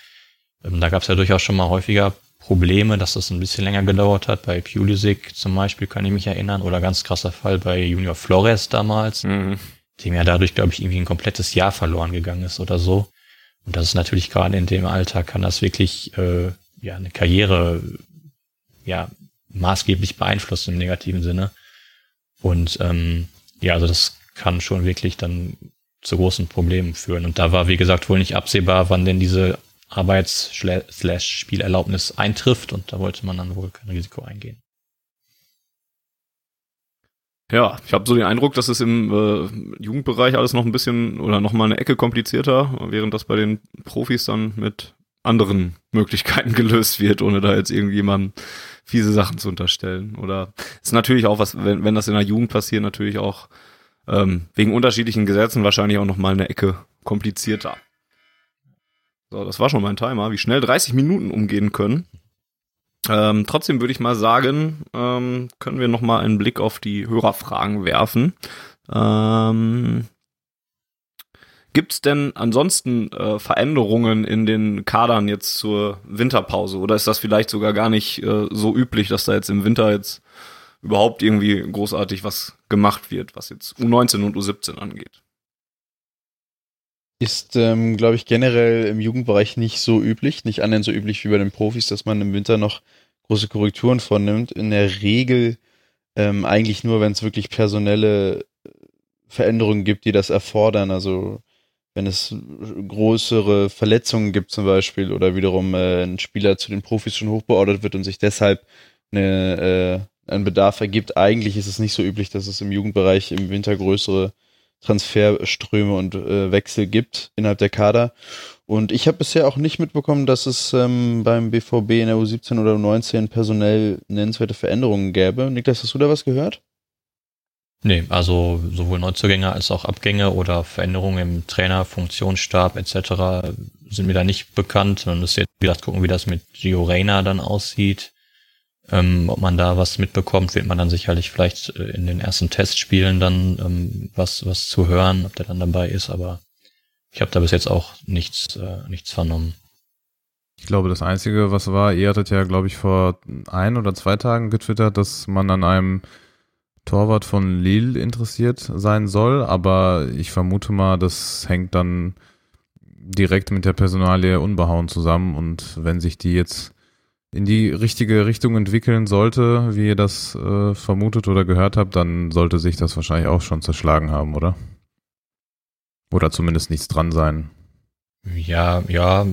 ähm, da gab es ja durchaus schon mal häufiger Probleme, dass das ein bisschen länger gedauert hat. Bei Pulisic zum Beispiel kann ich mich erinnern, oder ganz krasser Fall bei Junior Flores damals, mhm. dem ja dadurch, glaube ich, irgendwie ein komplettes Jahr verloren gegangen ist oder so. Und das ist natürlich gerade in dem Alter, kann das wirklich äh, ja eine Karriere ja maßgeblich beeinflusst im negativen Sinne. Und ähm, ja, also das kann schon wirklich dann zu großen Problemen führen. Und da war, wie gesagt, wohl nicht absehbar, wann denn diese Arbeits-Spielerlaubnis eintrifft und da wollte man dann wohl kein Risiko eingehen. Ja, ich habe so den Eindruck, dass es im äh, Jugendbereich alles noch ein bisschen oder noch mal eine Ecke komplizierter, während das bei den Profis dann mit anderen Möglichkeiten gelöst wird, ohne da jetzt irgendjemanden fiese Sachen zu unterstellen. Oder ist natürlich auch was, wenn, wenn das in der Jugend passiert, natürlich auch ähm, wegen unterschiedlichen Gesetzen wahrscheinlich auch noch mal eine Ecke komplizierter. So, das war schon mein Timer, wie schnell 30 Minuten umgehen können. Ähm, trotzdem würde ich mal sagen, ähm, können wir noch mal einen Blick auf die Hörerfragen werfen. Ähm, Gibt es denn ansonsten äh, Veränderungen in den Kadern jetzt zur Winterpause? Oder ist das vielleicht sogar gar nicht äh, so üblich, dass da jetzt im Winter jetzt überhaupt irgendwie großartig was gemacht wird, was jetzt U19 und U17 angeht? Ist, ähm, glaube ich, generell im Jugendbereich nicht so üblich, nicht annähernd so üblich wie bei den Profis, dass man im Winter noch große Korrekturen vornimmt. In der Regel ähm, eigentlich nur, wenn es wirklich personelle Veränderungen gibt, die das erfordern. Also wenn es größere Verletzungen gibt zum Beispiel oder wiederum äh, ein Spieler zu den Profis schon hochbeordert wird und sich deshalb eine, äh, ein Bedarf ergibt. Eigentlich ist es nicht so üblich, dass es im Jugendbereich im Winter größere Transferströme und äh, Wechsel gibt innerhalb der Kader. Und ich habe bisher auch nicht mitbekommen, dass es ähm, beim BVB in der U17 oder U19 personell nennenswerte Veränderungen gäbe. Niklas, hast du da was gehört? Nee, also sowohl Neuzugänge als auch Abgänge oder Veränderungen im Trainer, Funktionsstab etc. sind mir da nicht bekannt. Man muss jetzt, wie gesagt, gucken, wie das mit Gio Reyna dann aussieht. Ähm, ob man da was mitbekommt, wird man dann sicherlich vielleicht äh, in den ersten Testspielen dann ähm, was, was zu hören, ob der dann dabei ist, aber ich habe da bis jetzt auch nichts, äh, nichts vernommen. Ich glaube, das Einzige, was war, ihr hattet ja, glaube ich, vor ein oder zwei Tagen getwittert, dass man an einem Torwart von Lille interessiert sein soll, aber ich vermute mal, das hängt dann direkt mit der Personalie unbehauen zusammen und wenn sich die jetzt in die richtige Richtung entwickeln sollte, wie ihr das äh, vermutet oder gehört habt, dann sollte sich das wahrscheinlich auch schon zerschlagen haben, oder? Oder zumindest nichts dran sein. Ja, ja,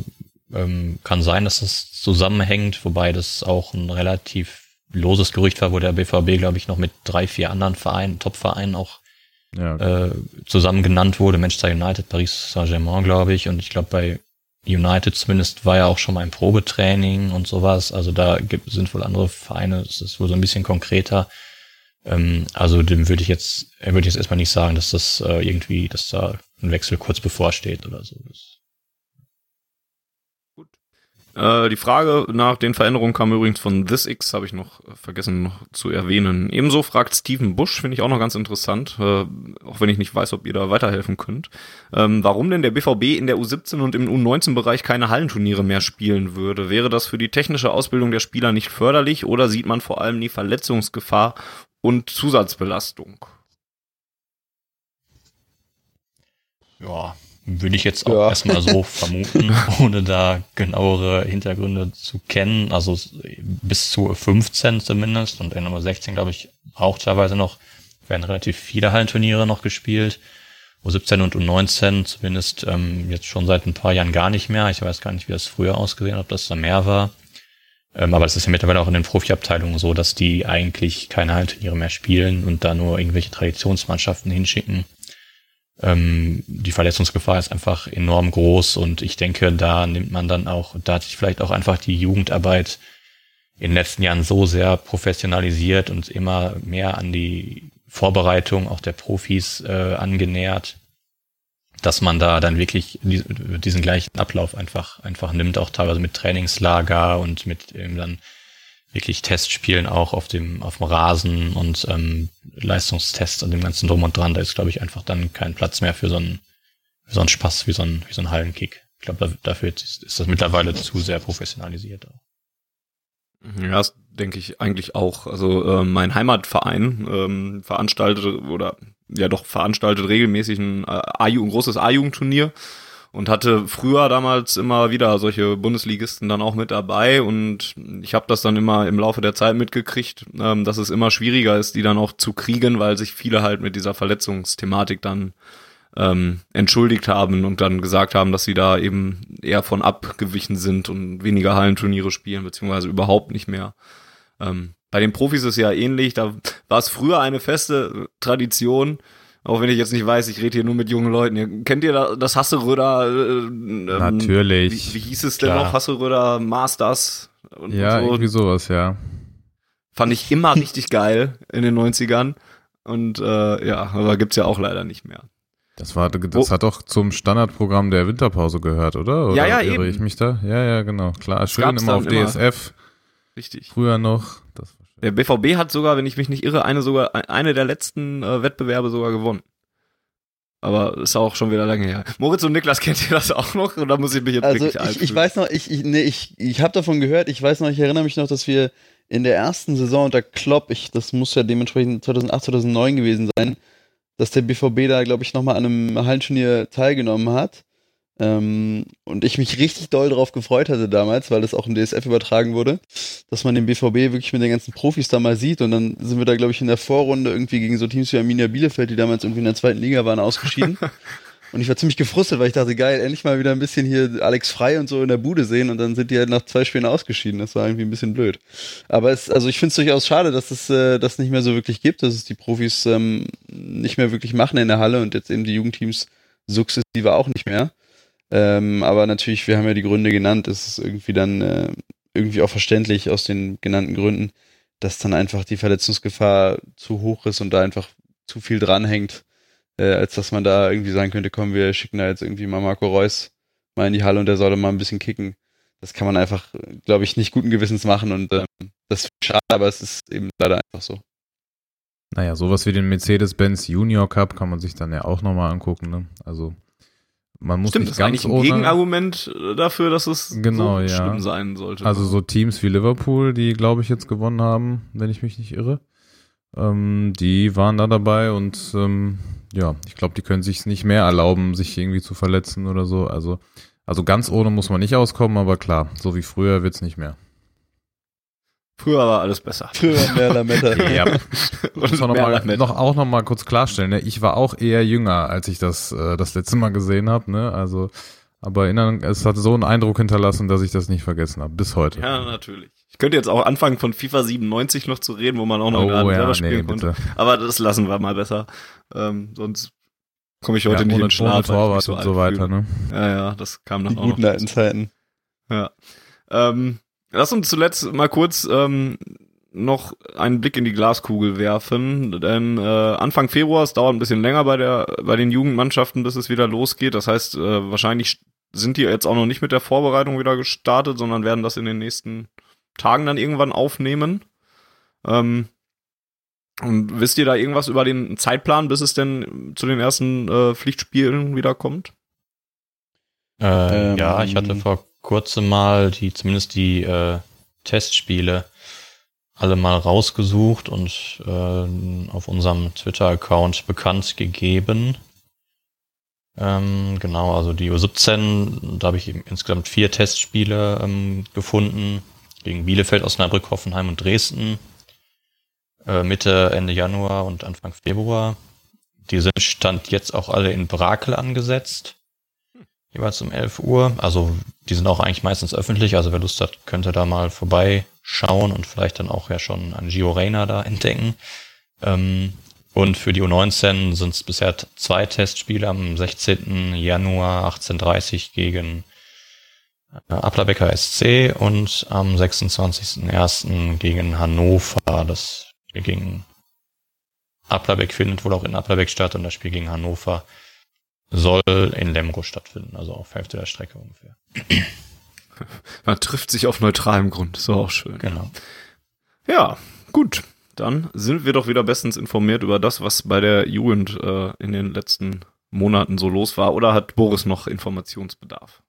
ähm, kann sein, dass das zusammenhängt, wobei das auch ein relativ loses Gerücht war, wo der BVB, glaube ich, noch mit drei, vier anderen Vereinen, Top-Vereinen auch ja, okay. äh, zusammen genannt wurde. Manchester United, Paris Saint-Germain, glaube ich. Und ich glaube, bei United zumindest war ja auch schon mal ein Probetraining und sowas. Also da gibt, sind wohl andere Vereine, es ist wohl so ein bisschen konkreter. Ähm, also dem würde ich jetzt, er würde jetzt erstmal nicht sagen, dass das äh, irgendwie, dass da ein Wechsel kurz bevorsteht oder so. Das Äh, die Frage nach den Veränderungen kam übrigens von ThisX, habe ich noch vergessen noch zu erwähnen. Ebenso fragt Steven Bush, finde ich auch noch ganz interessant, äh, auch wenn ich nicht weiß, ob ihr da weiterhelfen könnt. Ähm, warum denn der BVB in der U17 und im U19-Bereich keine Hallenturniere mehr spielen würde? Wäre das für die technische Ausbildung der Spieler nicht förderlich oder sieht man vor allem die Verletzungsgefahr und Zusatzbelastung? Ja, würde ich jetzt auch ja. erstmal so vermuten, ohne da genauere Hintergründe zu kennen. Also bis zu 15 zumindest und in Nummer 16, glaube ich, auch teilweise noch, werden relativ viele Hallenturniere noch gespielt. U17 und U19 zumindest ähm, jetzt schon seit ein paar Jahren gar nicht mehr. Ich weiß gar nicht, wie das früher ausgesehen hat, ob das da mehr war. Ähm, aber es ist ja mittlerweile auch in den Profiabteilungen so, dass die eigentlich keine Hallenturniere mehr spielen und da nur irgendwelche Traditionsmannschaften hinschicken ähm, die Verletzungsgefahr ist einfach enorm groß und ich denke, da nimmt man dann auch, da hat sich vielleicht auch einfach die Jugendarbeit in den letzten Jahren so sehr professionalisiert und immer mehr an die Vorbereitung auch der Profis äh, angenähert, dass man da dann wirklich diesen gleichen Ablauf einfach einfach nimmt, auch teilweise mit Trainingslager und mit eben dann wirklich Testspielen auch auf dem, auf dem Rasen und ähm, Leistungstests und dem ganzen Drum und Dran. Da ist, glaube ich, einfach dann kein Platz mehr für so einen, für so einen Spaß wie so ein, wie so ein Hallenkick. Ich glaube, dafür ist, ist das mittlerweile zu sehr professionalisiert. Ja, das denke ich eigentlich auch. Also äh, mein Heimatverein ähm, veranstaltet oder ja doch veranstaltet regelmäßig ein, äh, ein großes A-Jugendturnier und hatte früher damals immer wieder solche Bundesligisten dann auch mit dabei und ich habe das dann immer im Laufe der Zeit mitgekriegt, ähm, dass es immer schwieriger ist, die dann auch zu kriegen, weil sich viele halt mit dieser Verletzungsthematik dann ähm, entschuldigt haben und dann gesagt haben, dass sie da eben eher von abgewichen sind und weniger Hallenturniere spielen, beziehungsweise überhaupt nicht mehr. Ähm, bei den Profis ist ja ähnlich, da war es früher eine feste Tradition, auch wenn ich jetzt nicht weiß, ich rede hier nur mit jungen Leuten. Kennt ihr das Hasseröder? Äh, ähm, Natürlich. Wie, wie, hieß es denn Klar. noch? Hasseröder Masters? Und ja, so. irgendwie sowas, ja. Fand ich immer richtig geil in den 90ern. Und äh, ja, aber gibt's ja auch leider nicht mehr. Das war, das oh. hat doch zum Standardprogramm der Winterpause gehört, oder? oder ja, ja, irre eben. ich mich da? Ja, ja, genau. Klar, schön immer auf DSF. Immer. Richtig. Früher noch. Der BVB hat sogar, wenn ich mich nicht irre, eine sogar eine der letzten äh, Wettbewerbe sogar gewonnen. Aber ist auch schon wieder lange her. Moritz und Niklas, kennt ihr das auch noch? Oder muss ich mich jetzt also wirklich ich, ich weiß noch, ich, ich, nee, ich, ich habe davon gehört, ich weiß noch, ich erinnere mich noch, dass wir in der ersten Saison unter Klopp, ich, das muss ja dementsprechend 2008, 2009 gewesen sein, dass der BVB da, glaube ich, nochmal an einem Hallenturnier teilgenommen hat. Ähm, und ich mich richtig doll darauf gefreut hatte damals, weil das auch im DSF übertragen wurde, dass man den BVB wirklich mit den ganzen Profis da mal sieht. Und dann sind wir da, glaube ich, in der Vorrunde irgendwie gegen so Teams wie Arminia Bielefeld, die damals irgendwie in der zweiten Liga waren, ausgeschieden. und ich war ziemlich gefrustet, weil ich dachte, geil, endlich mal wieder ein bisschen hier Alex Frei und so in der Bude sehen und dann sind die halt nach zwei Spielen ausgeschieden. Das war irgendwie ein bisschen blöd. Aber es, also ich finde es durchaus schade, dass es äh, das nicht mehr so wirklich gibt, dass es die Profis ähm, nicht mehr wirklich machen in der Halle und jetzt eben die Jugendteams sukzessive auch nicht mehr. Ähm, aber natürlich, wir haben ja die Gründe genannt, es ist irgendwie dann äh, irgendwie auch verständlich aus den genannten Gründen, dass dann einfach die Verletzungsgefahr zu hoch ist und da einfach zu viel dranhängt, äh, als dass man da irgendwie sagen könnte, komm, wir schicken da jetzt irgendwie mal Marco Reus mal in die Halle und der soll da mal ein bisschen kicken. Das kann man einfach, glaube ich, nicht guten Gewissens machen und äh, das ist schade, aber es ist eben leider einfach so. Naja, sowas wie den Mercedes-Benz Junior Cup kann man sich dann ja auch nochmal angucken. Ne? Also man muss Stimmt, nicht ganz das ist eigentlich ein Gegenargument dafür, dass es genau, so ja. schlimm sein sollte. Also so Teams wie Liverpool, die glaube ich jetzt gewonnen haben, wenn ich mich nicht irre, ähm, die waren da dabei und ähm, ja, ich glaube, die können sich nicht mehr erlauben, sich irgendwie zu verletzen oder so. Also also ganz ohne muss man nicht auskommen, aber klar, so wie früher wird's nicht mehr. Früher war alles besser. Früher mehr Lametta. ja. Und noch, mal, noch auch noch mal kurz klarstellen, ne? ich war auch eher jünger, als ich das äh, das letzte Mal gesehen habe, ne? Also aber erinnern, es hat so einen Eindruck hinterlassen, dass ich das nicht vergessen habe bis heute. Ja, natürlich. Ich könnte jetzt auch anfangen von FIFA 97 noch zu reden, wo man auch noch oh, gerade ja, selber spielen nee, konnte. Aber das lassen wir mal besser. Ähm, sonst komme ich heute ja, nicht ohne, in den Schlaf. Ohne Torwart so und so weiter, ne? Ja, ja, das kam dann Die auch guten alten Zeiten. Ja. Ähm, Lass uns zuletzt mal kurz ähm, noch einen Blick in die Glaskugel werfen, denn äh, Anfang Februar, es dauert ein bisschen länger bei der bei den Jugendmannschaften, bis es wieder losgeht. Das heißt, äh, wahrscheinlich sind die jetzt auch noch nicht mit der Vorbereitung wieder gestartet, sondern werden das in den nächsten Tagen dann irgendwann aufnehmen. Ähm, und wisst ihr da irgendwas über den Zeitplan, bis es denn zu den ersten äh, Pflichtspielen wieder kommt? Äh, ähm, ja, ich hatte vor kurzem mal die, zumindest die äh, Testspiele alle mal rausgesucht und äh, auf unserem Twitter-Account bekannt gegeben. Ähm, genau, also die U17, da habe ich eben insgesamt vier Testspiele ähm, gefunden. Gegen Bielefeld, Osnabrück, Hoffenheim und Dresden. Äh, Mitte, Ende Januar und Anfang Februar. Die sind Stand jetzt auch alle in Brakel angesetzt. Jeweils um 11 Uhr. Also die sind auch eigentlich meistens öffentlich. Also wer Lust hat, könnte da mal vorbeischauen und vielleicht dann auch ja schon an Gio Reyna da entdecken. Ähm, und für die U19 sind es bisher zwei Testspiele am 16. Januar 18.30 gegen äh, Applerbecker SC und am 26.01. gegen Hannover. Das Spiel gegen Applerbeck findet wohl auch in Applerbeck statt und das Spiel gegen Hannover soll in Lemgo stattfinden, also auf Hälfte der Strecke ungefähr. Man trifft sich auf neutralem Grund, ist auch schön. Genau. Ja, gut. Dann sind wir doch wieder bestens informiert über das, was bei der Jugend äh, in den letzten Monaten so los war. Oder hat Boris noch Informationsbedarf?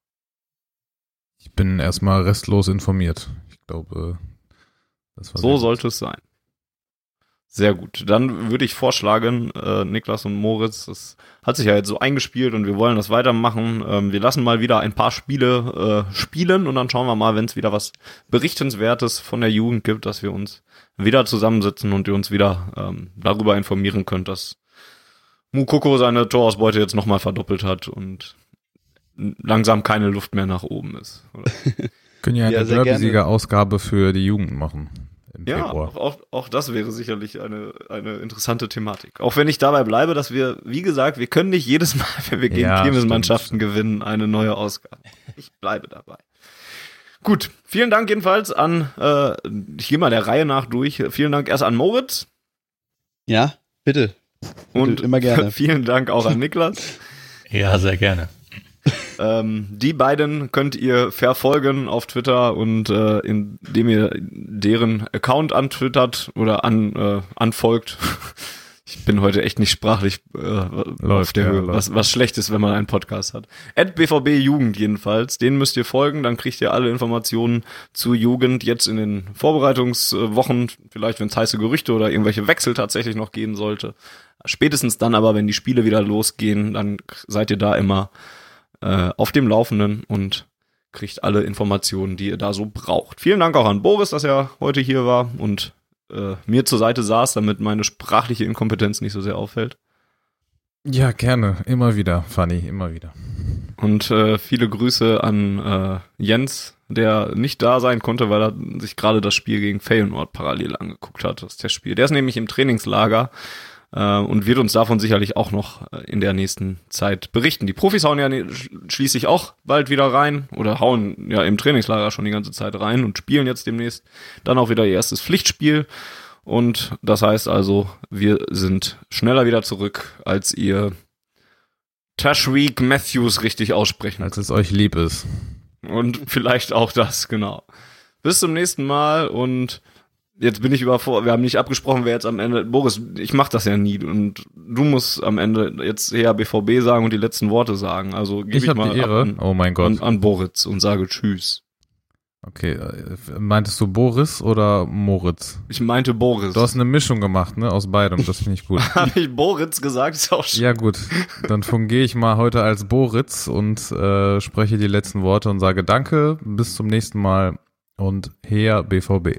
Ich bin erstmal restlos informiert. Ich glaube, das war so sollte es sein. Sehr gut. Dann würde ich vorschlagen, äh, Niklas und Moritz, das hat sich ja jetzt so eingespielt und wir wollen das weitermachen. Ähm, wir lassen mal wieder ein paar Spiele äh, spielen und dann schauen wir mal, wenn es wieder was Berichtenswertes von der Jugend gibt, dass wir uns wieder zusammensitzen und ihr uns wieder ähm, darüber informieren könnt, dass Mukoko seine Torausbeute jetzt nochmal verdoppelt hat und langsam keine Luft mehr nach oben ist. Können ja eine ja, Derby-Sieger-Ausgabe für die Jugend machen im ja, Februar. Auch, auch das wäre sicherlich eine, eine interessante Thematik. Auch wenn ich dabei bleibe, dass wir, wie gesagt, wir können nicht jedes Mal, wenn wir gegen ja, Kirmesmannschaften gewinnen, eine neue Ausgabe. Ich bleibe dabei. Gut, vielen Dank jedenfalls an, äh, ich gehe mal der Reihe nach durch. Vielen Dank erst an Moritz. Ja, bitte. bitte Und immer gerne. vielen Dank auch an Niklas. ja, sehr gerne. Ähm, die beiden könnt ihr verfolgen auf Twitter und äh, indem ihr deren Account antwittert oder an, äh, anfolgt. Ich bin heute echt nicht sprachlich äh, läuft, auf der ja, Höhe, was, was schlecht ist, wenn man einen Podcast hat. At BVB Jugend jedenfalls, den müsst ihr folgen, dann kriegt ihr alle Informationen zu Jugend jetzt in den Vorbereitungswochen, vielleicht wenn es heiße Gerüchte oder irgendwelche Wechsel tatsächlich noch gehen sollte. Spätestens dann aber, wenn die Spiele wieder losgehen, dann seid ihr da immer äh, auf dem Laufenden und kriegt alle Informationen, die ihr da so braucht. Vielen Dank auch an Boris, dass er heute hier war und äh, mir zur Seite saß, damit meine sprachliche Inkompetenz nicht so sehr auffällt. Ja, gerne. Immer wieder, Fanny, immer wieder. Und äh, viele Grüße an äh, Jens, der nicht da sein konnte, weil er sich gerade das Spiel gegen Feyenoord parallel angeguckt hat, das Testspiel. Der ist nämlich im Trainingslager äh, und wird uns davon sicherlich auch noch äh, in der nächsten Zeit berichten. Die Profis hauen ja ne, schließlich auch bald wieder rein oder hauen ja im Trainingslager schon die ganze Zeit rein und spielen jetzt demnächst dann auch wieder ihr erstes Pflichtspiel. Und das heißt also, wir sind schneller wieder zurück, als ihr Tashreek Matthews richtig aussprechen. Als es euch lieb ist. Und vielleicht auch das, genau. Bis zum nächsten Mal und jetzt bin ich überfordert. Wir haben nicht abgesprochen, wer jetzt am Ende. Boris, ich mach das ja nie. Und du musst am Ende jetzt eher BVB sagen und die letzten Worte sagen. Also gebe ich, ich mal die Ehre. An, oh mein Gott. An, an Boris und sage Tschüss. Okay, äh, meintest du Boris oder Moritz? Ich meinte Boris. Du hast eine Mischung gemacht, ne, aus beidem, das finde ich gut. Habe ich Boris gesagt, ist auch schön. Ja gut, dann fungiere ich mal heute als Boritz und äh, spreche die letzten Worte und sage Danke, bis zum nächsten Mal und her BVB.